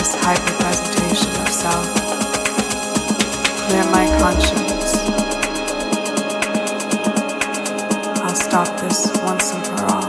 this hyper-presentation of self. Clear my conscience. I'll stop this once and for all.